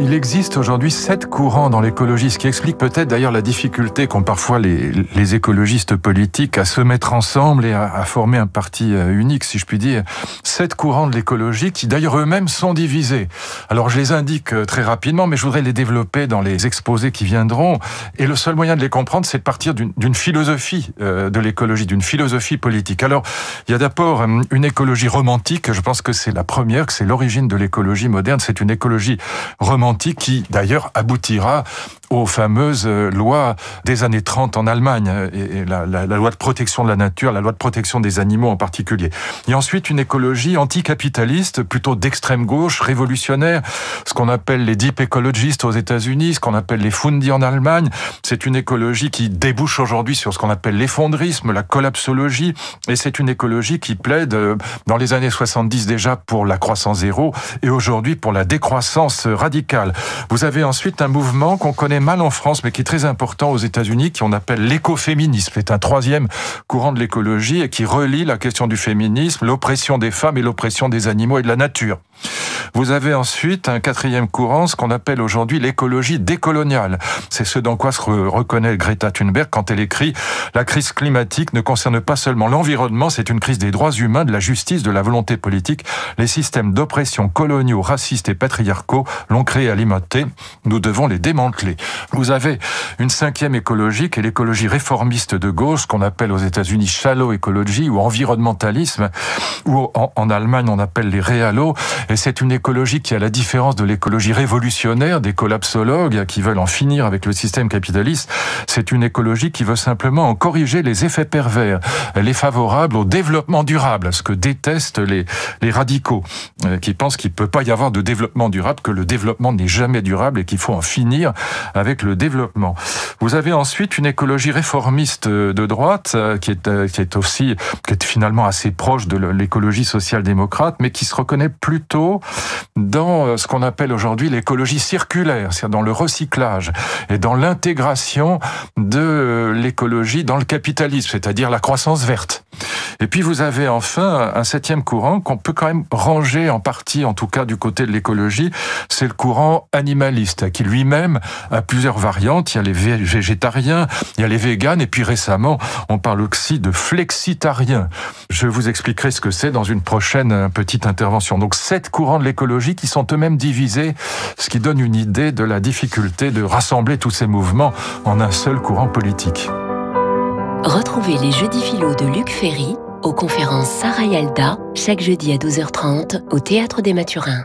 Il existe aujourd'hui sept courants dans l'écologie, ce qui explique peut-être d'ailleurs la difficulté qu'ont parfois les, écologistes politiques à se mettre ensemble et à, à, former un parti euh, unique, si je puis dire. Sept courants de l'écologie qui d'ailleurs eux-mêmes sont divisés. Alors je les indique euh, très rapidement, mais je voudrais les développer dans les exposés qui viendront. Et le seul moyen de les comprendre, c'est de partir d'une philosophie euh, de l'écologie, d'une philosophie politique. Alors il y a d'abord une écologie romantique, je pense que c'est la première, que c'est l'origine de l'écologie moderne, c'est une écologie romantique qui d'ailleurs aboutira aux fameuses euh, lois des années 30 en Allemagne, et la, loi de protection de la nature, la loi de protection des animaux en particulier. Et ensuite une écologie anticapitaliste, plutôt d'extrême gauche, révolutionnaire, ce qu'on appelle les deep ecologistes aux États-Unis, ce qu'on appelle les Fundi en Allemagne. C'est une écologie qui débouche aujourd'hui sur ce qu'on appelle l'effondrisme, la collapsologie, et c'est une écologie qui plaide euh, dans les années 70 déjà pour la croissance zéro et aujourd'hui pour la décroissance radicale. Vous avez ensuite un mouvement qu'on connaît mal en France, mais qui est très important aux États-Unis, qu'on appelle l'écoféminisme. C'est un troisième courant de l'écologie et qui relie la question du féminisme, l'oppression des femmes et l'oppression des animaux et de la nature. Vous avez ensuite un quatrième courant, ce qu'on appelle aujourd'hui l'écologie décoloniale. C'est ce dans quoi se reconnaît Greta Thunberg quand elle écrit La crise climatique ne concerne pas seulement l'environnement, c'est une crise des droits humains, de la justice, de la volonté politique. Les systèmes d'oppression coloniaux, racistes et patriarcaux l'ont créé alimenté. Nous devons les démanteler. Vous avez une cinquième écologie qui est l'écologie réformiste de gauche, qu'on appelle aux États-Unis shallow écologie ou environnementalisme, ou en, Allemagne on appelle les réalos. Et c'est une écologie qui, à la différence de l'écologie révolutionnaire des collapsologues qui veulent en finir avec le système capitaliste, c'est une écologie qui veut simplement en corriger les effets pervers. Elle est favorable au développement durable, ce que détestent les, les radicaux, euh, qui pensent qu'il ne peut pas y avoir de développement durable, que le développement n'est jamais durable et qu'il faut en finir avec le développement. Vous avez ensuite une écologie réformiste de droite, euh, qui est, euh, qui est aussi, qui est finalement assez proche de l'écologie social-démocrate, mais qui se reconnaît plutôt dans euh, ce qu'on appelle aujourd'hui l'écologie circulaire, c'est-à-dire dans le recyclage et dans l'intégration de l'écologie dans le capitalisme, c'est-à-dire la croissance verte. Et puis vous avez enfin un septième courant qu'on peut quand même ranger en partie, en tout cas du côté de l'écologie, c'est le animaliste, qui lui-même a plusieurs variantes. Il y a les végétariens, il y a les véganes, et puis récemment, on parle aussi de flexitariens. Je vous expliquerai ce que c'est dans une prochaine petite intervention. Donc sept courants de l'écologie qui sont eux-mêmes divisés, ce qui donne une idée de la difficulté de rassembler tous ces mouvements en un seul courant politique. Retrouvez les jeudis philo de Luc Ferry aux conférences Sarah Yalda chaque jeudi à 12h30 au Théâtre des Mathurins.